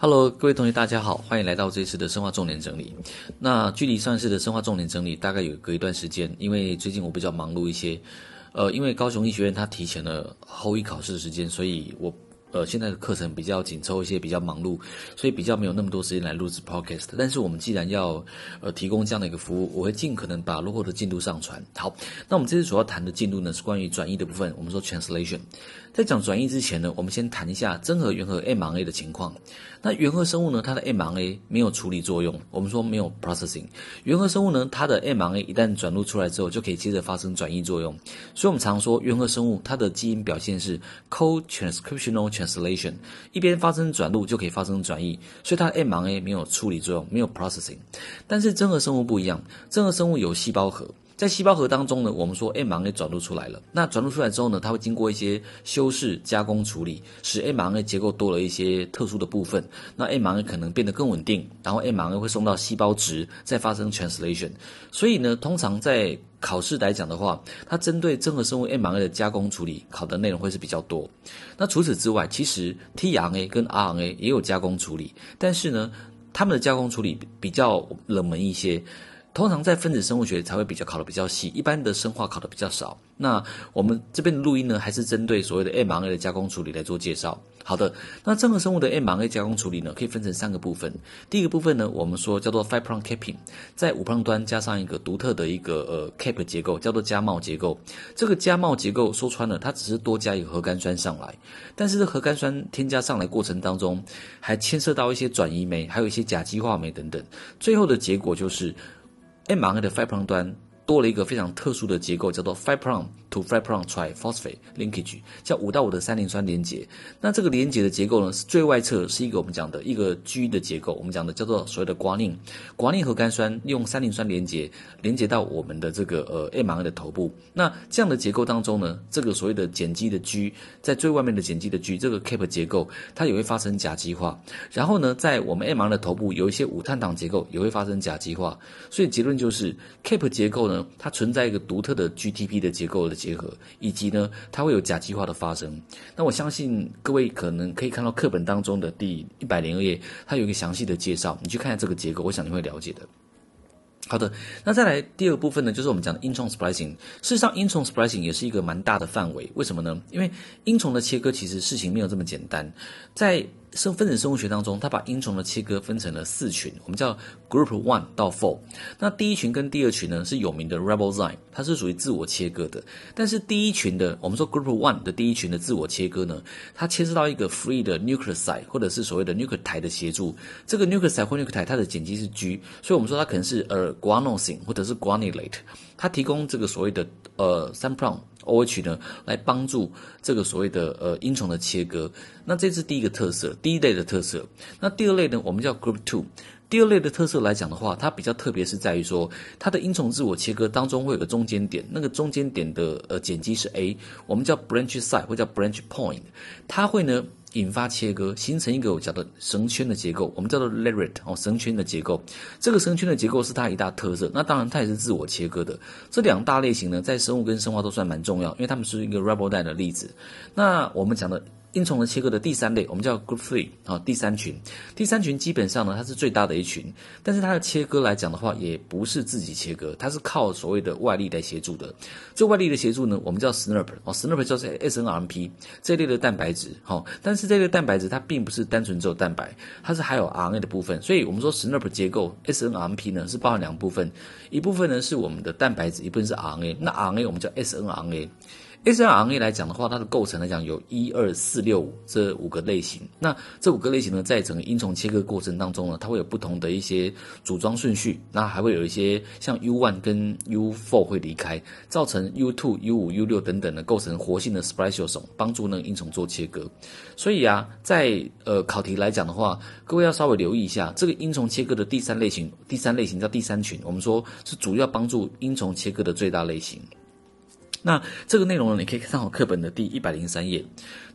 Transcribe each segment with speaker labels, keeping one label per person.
Speaker 1: Hello，各位同学，大家好，欢迎来到这次的生化重点整理。那距离上一次的生化重点整理大概有隔一段时间，因为最近我比较忙碌一些，呃，因为高雄医学院它提前了后一考试的时间，所以我。呃，现在的课程比较紧凑一些，比较忙碌，所以比较没有那么多时间来录制 podcast。但是我们既然要呃提供这样的一个服务，我会尽可能把落后的进度上传。好，那我们这次主要谈的进度呢，是关于转译的部分。我们说 translation。在讲转译之前呢，我们先谈一下真核原核 mRNA 的情况。那原核生物呢，它的 mRNA 没有处理作用，我们说没有 processing。原核生物呢，它的 mRNA 一旦转录出来之后，就可以接着发生转译作用。所以我们常说原核生物它的基因表现是 co-transcriptional translation，一边发生转录就可以发生转译，所以它的 mRNA 没有处理作用，没有 processing。但是真核生物不一样，真核生物有细胞核。在细胞核当中呢，我们说 mRNA 转录出来了。那转录出来之后呢，它会经过一些修饰、加工处理，使 mRNA 结构多了一些特殊的部分。那 mRNA 可能变得更稳定，然后 mRNA 会送到细胞质，再发生 translation。所以呢，通常在考试来讲的话，它针对真核生物 mRNA 的加工处理，考的内容会是比较多。那除此之外，其实 tRNA 跟 RNA 也有加工处理，但是呢，他们的加工处理比较冷门一些。通常在分子生物学才会比较考得比较细，一般的生化考得比较少。那我们这边的录音呢，还是针对所谓的 mRNA 的加工处理来做介绍。好的，那真核生物的 mRNA 加工处理呢，可以分成三个部分。第一个部分呢，我们说叫做 five prime capping，在五旁端加上一个独特的一个呃 cap 结构，叫做加帽结构。这个加帽结构说穿了，它只是多加一个核苷酸上来，但是这核苷酸添加上来过程当中，还牵涉到一些转移酶，还有一些甲基化酶等等，最后的结果就是。一盲的发一端多了一个非常特殊的结构，叫做 five prime to five prime triphosphate linkage，叫五到五的三磷酸连结。那这个连结的结构呢，是最外侧是一个我们讲的一个 G 的结构，我们讲的叫做所谓的 guanine。guanine 核苷酸用三磷酸连结连接到我们的这个呃 m r 的头部。那这样的结构当中呢，这个所谓的碱基的 G 在最外面的碱基的 G 这个 cap 结构，它也会发生甲基化。然后呢，在我们 m r 的头部有一些五碳糖结构也会发生甲基化。所以结论就是 cap 结构呢，它存在一个独特的 GTP 的结构的结合。以及呢，它会有甲基化的发生。那我相信各位可能可以看到课本当中的第一百零二页，它有一个详细的介绍。你去看下这个结构，我想你会了解的。好的，那再来第二部分呢，就是我们讲的 Intron Splicing。事实上，，Intron Splicing 也是一个蛮大的范围。为什么呢？因为阴丛的切割其实事情没有这么简单。在生分子生物学当中，它把英虫的切割分成了四群，我们叫 Group One 到 Four。那第一群跟第二群呢，是有名的 Ribozyme，它是属于自我切割的。但是第一群的，我们说 Group One 的第一群的自我切割呢，它牵涉到一个 Free 的 Nucleoside 或者是所谓的 Nucleotide 的协助。这个 Nucleoside 或 Nucleotide 它的碱基是 G，所以我们说它可能是呃 Guanosine 或者是 Guanylate，它提供这个所谓的呃三 prime。OH 呢，来帮助这个所谓的呃音虫的切割。那这是第一个特色，第一类的特色。那第二类呢，我们叫 Group Two。第二类的特色来讲的话，它比较特别是在于说，它的音虫自我切割当中会有个中间点，那个中间点的呃碱基是 A，我们叫 Branch Site 或叫 Branch Point，它会呢。引发切割，形成一个我叫做绳圈的结构，我们叫做 lariat 哦，绳圈的结构。这个绳圈的结构是它一大特色。那当然，它也是自我切割的。这两大类型呢，在生物跟生化都算蛮重要，因为它们是一个 ribodyne 的例子。那我们讲的。阴丛的切割的第三类，我们叫 Group Three 啊，第三群。第三群基本上呢，它是最大的一群，但是它的切割来讲的话，也不是自己切割，它是靠所谓的外力来协助的。这外力的协助呢，我们叫 SNRP 哦，SNRP 就是 snrp 这一类的蛋白质。好，但是这类蛋白质它并不是单纯只有蛋白，它是还有 RNA 的部分。所以我们说 SNRP 结构 snrp 呢是包含两部分，一部分呢是我们的蛋白质，一部分是 RNA。那 RNA 我们叫 SNRNA。S RNA 来讲的话，它的构成来讲有一二四六五这五个类型。那这五个类型呢，在整个阴丛切割过程当中呢，它会有不同的一些组装顺序。那还会有一些像 U1 跟 U4 会离开，造成 U2、U5、U6 等等的构成活性的 spliceosome，帮助那个阴丛做切割。所以啊，在呃考题来讲的话，各位要稍微留意一下这个阴丛切割的第三类型。第三类型叫第三群，我们说是主要帮助阴丛切割的最大类型。那这个内容呢，你可以看好课本的第一百零三页。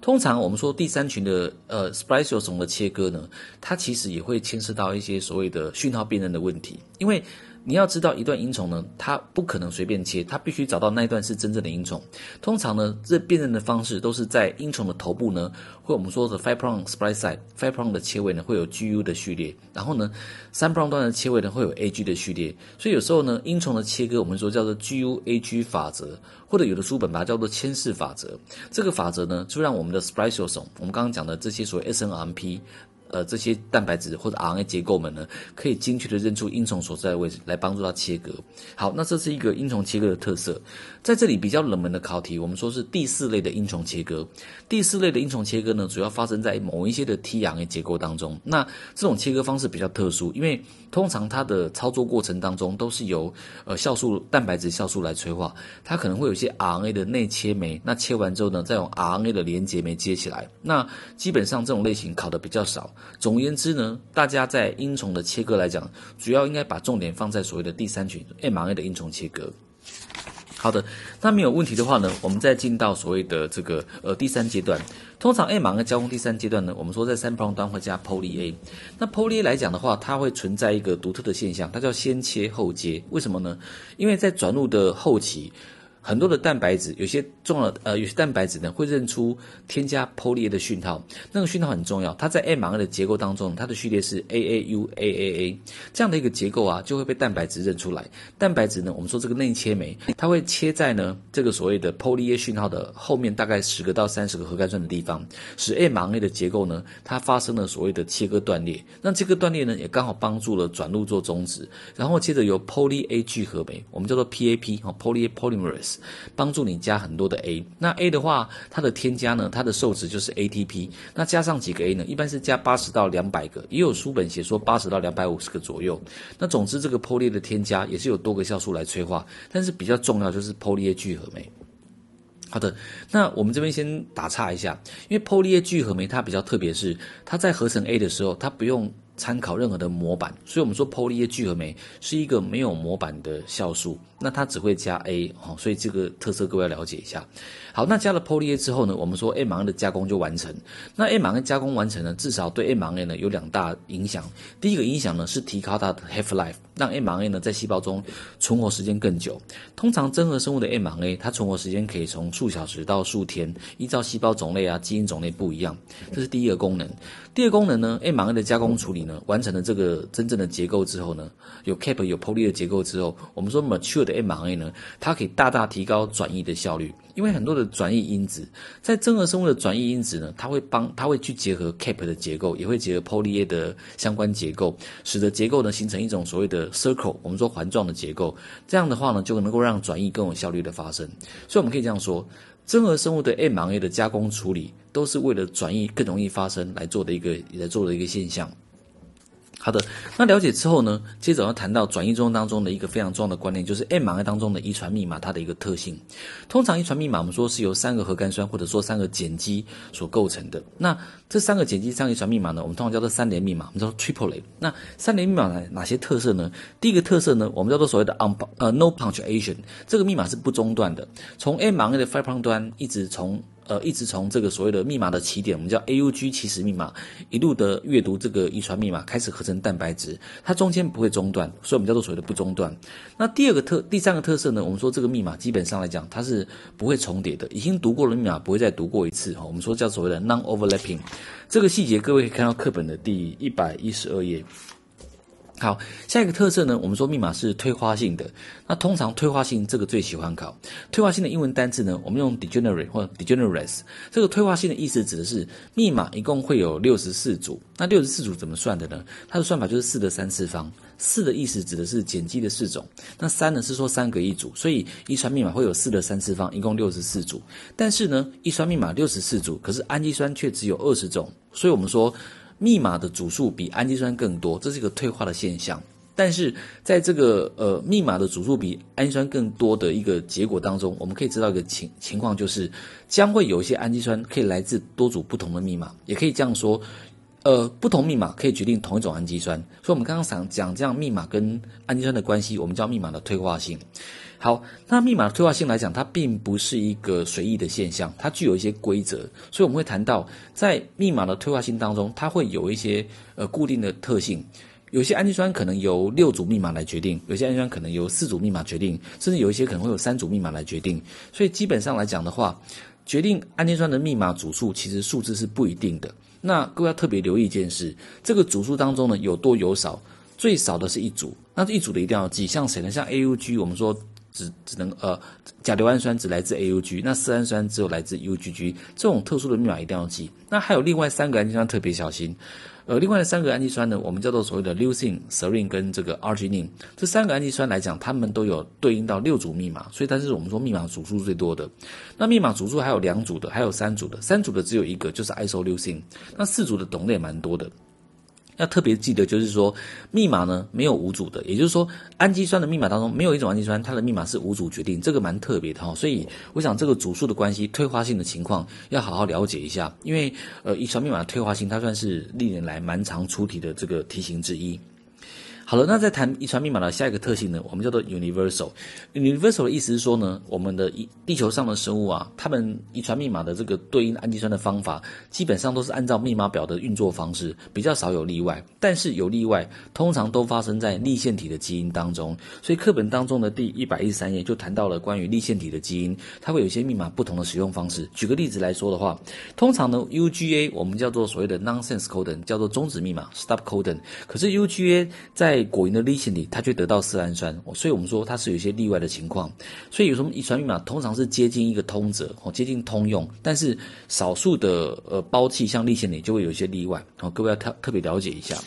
Speaker 1: 通常我们说第三群的呃 spliceosome 的切割呢，它其实也会牵涉到一些所谓的讯号辨认的问题，因为你要知道一段音虫呢，它不可能随便切，它必须找到那一段是真正的音虫。通常呢，这辨认的方式都是在音虫的头部呢，或我们说的 five prong splice side five prong 的切位呢会有 GU 的序列，然后呢，三 prong 端的切位呢会有 AG 的序列。所以有时候呢，音虫的切割我们说叫做 GU-AG 法则，或者有的书本把它叫做牵式法则。这个法则呢，就让我们的 spliceosome，我们刚刚讲的这些所谓 SNRNP。呃，这些蛋白质或者 RNA 结构们呢，可以精确地认出音虫所在的位置，来帮助它切割。好，那这是一个音虫切割的特色。在这里比较冷门的考题，我们说是第四类的音虫切割。第四类的音虫切割呢，主要发生在某一些的 tRNA 结构当中。那这种切割方式比较特殊，因为通常它的操作过程当中都是由呃酵素蛋白质酵素来催化，它可能会有一些 RNA 的内切酶。那切完之后呢，再用 RNA 的连结酶接起来。那基本上这种类型考的比较少。总而言之呢，大家在音虫的切割来讲，主要应该把重点放在所谓的第三群 M R A 的音虫切割。好的，那没有问题的话呢，我们再进到所谓的这个呃第三阶段。通常 M R A 交工第三阶段呢，我们说在三 prong 端会加 poly A。那 poly A 来讲的话，它会存在一个独特的现象，它叫先切后接。为什么呢？因为在转录的后期。很多的蛋白质，有些重要的呃，有些蛋白质呢会认出添加 poly A 的讯号，那个讯号很重要。它在 mRNA 的结构当中，它的序列是 AAUAAA 这样的一个结构啊，就会被蛋白质认出来。蛋白质呢，我们说这个内切酶，它会切在呢这个所谓的 poly A 讯号的后面，大概十个到三十个核苷酸的地方，使 mRNA 的结构呢它发生了所谓的切割断裂。那这个断裂呢，也刚好帮助了转录做终止，然后接着由 poly A 聚合酶，我们叫做 PAP 哈，poly A polymerase。帮助你加很多的 A，那 A 的话，它的添加呢，它的受值就是 ATP，那加上几个 A 呢，一般是加八十到两百个，也有书本写说八十到两百五十个左右。那总之，这个 Poly 的添加也是有多个酵素来催化，但是比较重要就是 Poly A 聚合酶。好的，那我们这边先打岔一下，因为 Poly A 聚合酶它比较特别，是它在合成 A 的时候，它不用。参考任何的模板，所以我们说 Poly A 聚合酶是一个没有模板的酵素，那它只会加 A 哦，所以这个特色各位要了解一下。好，那加了 Poly A 之后呢，我们说 m r n 的加工就完成。那 m r n 加工完成呢，至少对 m r n 呢有两大影响。第一个影响呢是提高它的 half life，让 m r n 呢在细胞中存活时间更久。通常真核生物的 m r n 它存活时间可以从数小时到数天，依照细胞种类啊、基因种类不一样，这是第一个功能。第二个功能呢 m r n 的加工处理呢完成了这个真正的结构之后呢，有 cap 有 poly 的结构之后，我们说 mature 的 mRNA 呢，它可以大大提高转译的效率，因为很多的转译因子，在真核生物的转译因子呢，它会帮它会去结合 cap 的结构，也会结合 poly A 的相关结构，使得结构呢形成一种所谓的 circle，我们说环状的结构，这样的话呢，就能够让转译更有效率的发生，所以我们可以这样说。真核生物的 mRNA 的加工处理，都是为了转译更容易发生来做的一个来做的一个现象。好的，那了解之后呢，接着要谈到转移中当中的一个非常重要的观念，就是 m r 当中的遗传密码它的一个特性。通常遗传密码我们说是由三个核苷酸或者说三个碱基所构成的。那这三个碱基三个遗传密码呢，我们通常叫做三联密码，我们叫做 triplet。那三联密码哪哪些特色呢？第一个特色呢，我们叫做所谓的 un 呃 no punctuation，这个密码是不中断的，从 mRNA 的 five prong 端一直从呃，一直从这个所谓的密码的起点，我们叫 AUG 起始密码，一路的阅读这个遗传密码，开始合成蛋白质，它中间不会中断，所以我们叫做所谓的不中断。那第二个特，第三个特色呢，我们说这个密码基本上来讲，它是不会重叠的，已经读过的密码不会再读过一次哈。我们说叫所谓的 non-overlapping，这个细节各位可以看到课本的第一百一十二页。好，下一个特色呢，我们说密码是退化性的。那通常退化性这个最喜欢考退化性的英文单字呢，我们用 degenerate 或 degenerates。这个退化性的意思指的是密码一共会有六十四组。那六十四组怎么算的呢？它的算法就是四的三次方。四的意思指的是碱基的四种。那三呢是说三个一组，所以遗传密码会有四的三次方，一共六十四组。但是呢，遗传密码六十四组，可是氨基酸却只有二十种，所以我们说。密码的组数比氨基酸更多，这是一个退化的现象。但是在这个呃密码的组数比氨基酸更多的一个结果当中，我们可以知道一个情情况，就是将会有一些氨基酸可以来自多组不同的密码，也可以这样说，呃，不同密码可以决定同一种氨基酸。所以，我们刚刚想讲这样密码跟氨基酸的关系，我们叫密码的退化性。好，那密码的退化性来讲，它并不是一个随意的现象，它具有一些规则，所以我们会谈到，在密码的退化性当中，它会有一些呃固定的特性。有些氨基酸可能由六组密码来决定，有些氨基酸可能由四组密码决定，甚至有一些可能会有三组密码来决定。所以基本上来讲的话，决定氨基酸的密码组数其实数字是不一定的。那各位要特别留意一件事，这个组数当中呢，有多有少，最少的是一组，那这一组的一定要记，像谁呢？像 AUG，我们说只只能呃甲硫氨酸只来自 AUG，那色氨酸只有来自 UGG，这种特殊的密码一定要记。那还有另外三个氨基酸特别小心。呃，另外的三个氨基酸呢，我们叫做所谓的 leucine、serine 跟这个 arginine，这三个氨基酸来讲，它们都有对应到六组密码，所以它是我们说密码组数最多的。那密码组数还有两组的，还有三组的，三组的只有一个，就是 isoleucine。那四组的种类蛮多的。要特别记得，就是说密码呢没有无主的，也就是说氨基酸的密码当中没有一种氨基酸它的密码是无主决定，这个蛮特别的哈。所以我想这个组数的关系、退化性的情况要好好了解一下，因为呃遗传密码的退化性它算是历年来蛮常出题的这个题型之一。好了，那在谈遗传密码的下一个特性呢，我们叫做 universal。universal 的意思是说呢，我们的一地球上的生物啊，它们遗传密码的这个对应氨基酸的方法，基本上都是按照密码表的运作方式，比较少有例外。但是有例外，通常都发生在立线体的基因当中。所以课本当中的第一百一十三页就谈到了关于立线体的基因，它会有一些密码不同的使用方式。举个例子来说的话，通常呢，UGA 我们叫做所谓的 nonsense codon，叫做终止密码 stop codon。可是 UGA 在果蝇的粒线体，它却得到色氨酸，所以我们说它是有一些例外的情况。所以有什么遗传密码通常是接近一个通则，哦，接近通用，但是少数的呃胞器像粒线里就会有一些例外，哦，各位要特特别了解一下。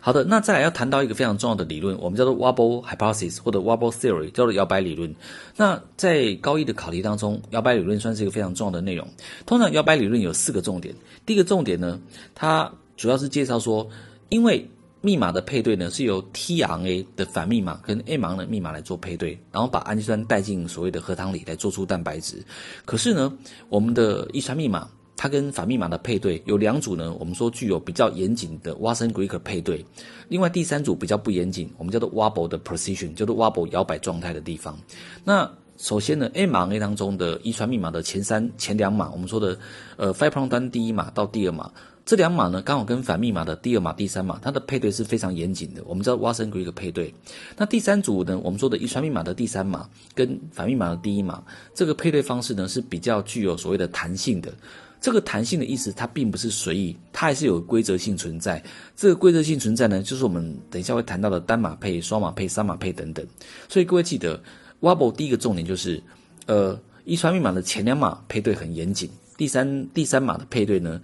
Speaker 1: 好的，那再来要谈到一个非常重要的理论，我们叫做 Wobble Hypothesis 或者 Wobble Theory，叫做摇摆理论。那在高一的考题当中，摇摆理论算是一个非常重要的内容。通常摇摆理论有四个重点，第一个重点呢，它主要是介绍说，因为密码的配对呢，是由 tRNA 的反密码跟 m r 的密码来做配对，然后把氨基酸带进所谓的核糖里来做出蛋白质。可是呢，我们的遗传密码它跟反密码的配对有两组呢，我们说具有比较严谨的 Watson-Crick 配对。另外第三组比较不严谨，我们叫做 Wobble 的 precision，叫做 Wobble 摇摆状态的地方。那首先呢，M R A 当中的遗传密码的前三前两码，我们说的呃 Five Prime 端第一码到第二码。这两码呢，刚好跟反密码的第二码、第三码，它的配对是非常严谨的。我们叫 Watson-Crick 配对。那第三组呢，我们说的遗传密码的第三码跟反密码的第一码，这个配对方式呢是比较具有所谓的弹性的。这个弹性的意思，它并不是随意，它还是有规则性存在。这个规则性存在呢，就是我们等一下会谈到的单码配、双码配、三码配等等。所以各位记得，Wobble 第一个重点就是，呃，遗传密码的前两码配对很严谨，第三第三码的配对呢，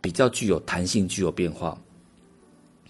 Speaker 1: 比较具有弹性，具有变化。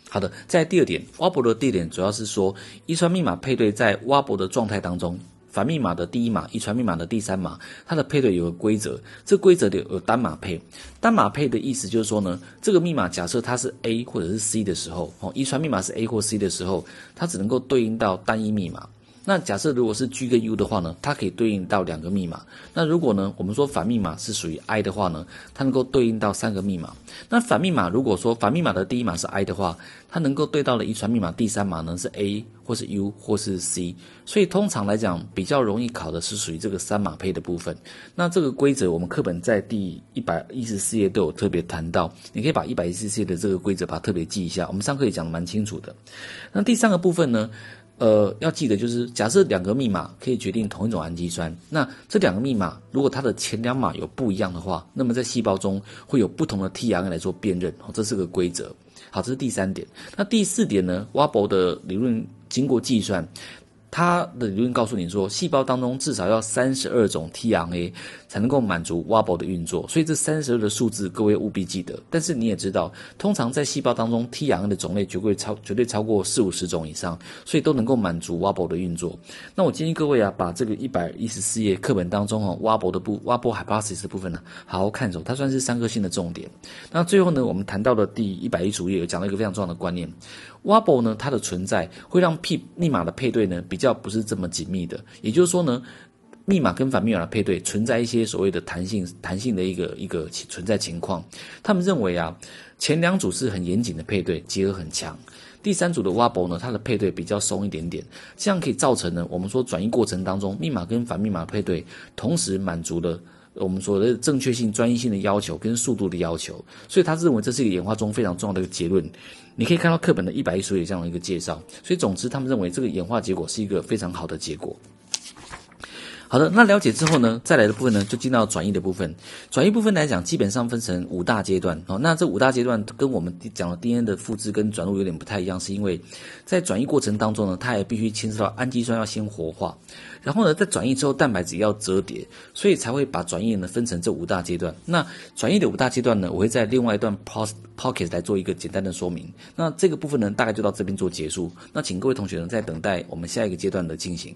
Speaker 1: 好的，在第二点，Wobble 的第二点主要是说，遗传密码配对在 Wobble 的状态当中，反密码的第一码，遗传密码的第三码，它的配对有个规则，这规则的有单码配。单码配的意思就是说呢，这个密码假设它是 A 或者是 C 的时候，哦，遗传密码是 A 或 C 的时候，它只能够对应到单一密码。那假设如果是 G 跟 U 的话呢，它可以对应到两个密码。那如果呢，我们说反密码是属于 I 的话呢，它能够对应到三个密码。那反密码如果说反密码的第一码是 I 的话，它能够对到的遗传密码第三码呢是 A 或是 U 或是 C。所以通常来讲，比较容易考的是属于这个三码配的部分。那这个规则我们课本在第一百一十四页都有特别谈到，你可以把一百一十四页的这个规则把它特别记一下。我们上课也讲得蛮清楚的。那第三个部分呢？呃，要记得就是，假设两个密码可以决定同一种氨基酸，那这两个密码如果它的前两码有不一样的话，那么在细胞中会有不同的 tRNA 来做辨认，哦，这是个规则。好，这是第三点。那第四点呢蛙博的理论经过计算。它的理论告诉你说，细胞当中至少要三十二种 tRNA 才能够满足 Wobble 的运作，所以这三十二的数字各位务必记得。但是你也知道，通常在细胞当中 tRNA 的种类绝对超绝对超过四五十种以上，所以都能够满足 Wobble 的运作。那我建议各位啊，把这个一百一十四页课本当中哦 Wobble 的部 Wobble Hypothesis 的部分呢，好好看熟，它算是三颗星的重点。那最后呢，我们谈到的第一百一十五页有讲到一个非常重要的观念。Wobble 呢，它的存在会让 P 密码的配对呢比较不是这么紧密的，也就是说呢，密码跟反密码的配对存在一些所谓的弹性弹性的一个一个存在情况。他们认为啊，前两组是很严谨的配对，结合很强。第三组的 Wobble 呢，它的配对比较松一点点，这样可以造成呢，我们说转移过程当中密码跟反密码配对同时满足了我们所谓的正确性、专一性的要求跟速度的要求，所以他认为这是一个演化中非常重要的一个结论。你可以看到课本的一百一十页这样的一个介绍，所以总之他们认为这个演化结果是一个非常好的结果。好的，那了解之后呢，再来的部分呢，就进到转译的部分。转译部分来讲，基本上分成五大阶段。哦，那这五大阶段跟我们讲的 DNA 的复制跟转录有点不太一样，是因为在转译过程当中呢，它也必须牵涉到氨基酸要先活化，然后呢，在转译之后，蛋白质要折叠，所以才会把转译呢分成这五大阶段。那转译的五大阶段呢，我会在另外一段 pos pocket 来做一个简单的说明。那这个部分呢，大概就到这边做结束。那请各位同学呢，在等待我们下一个阶段的进行。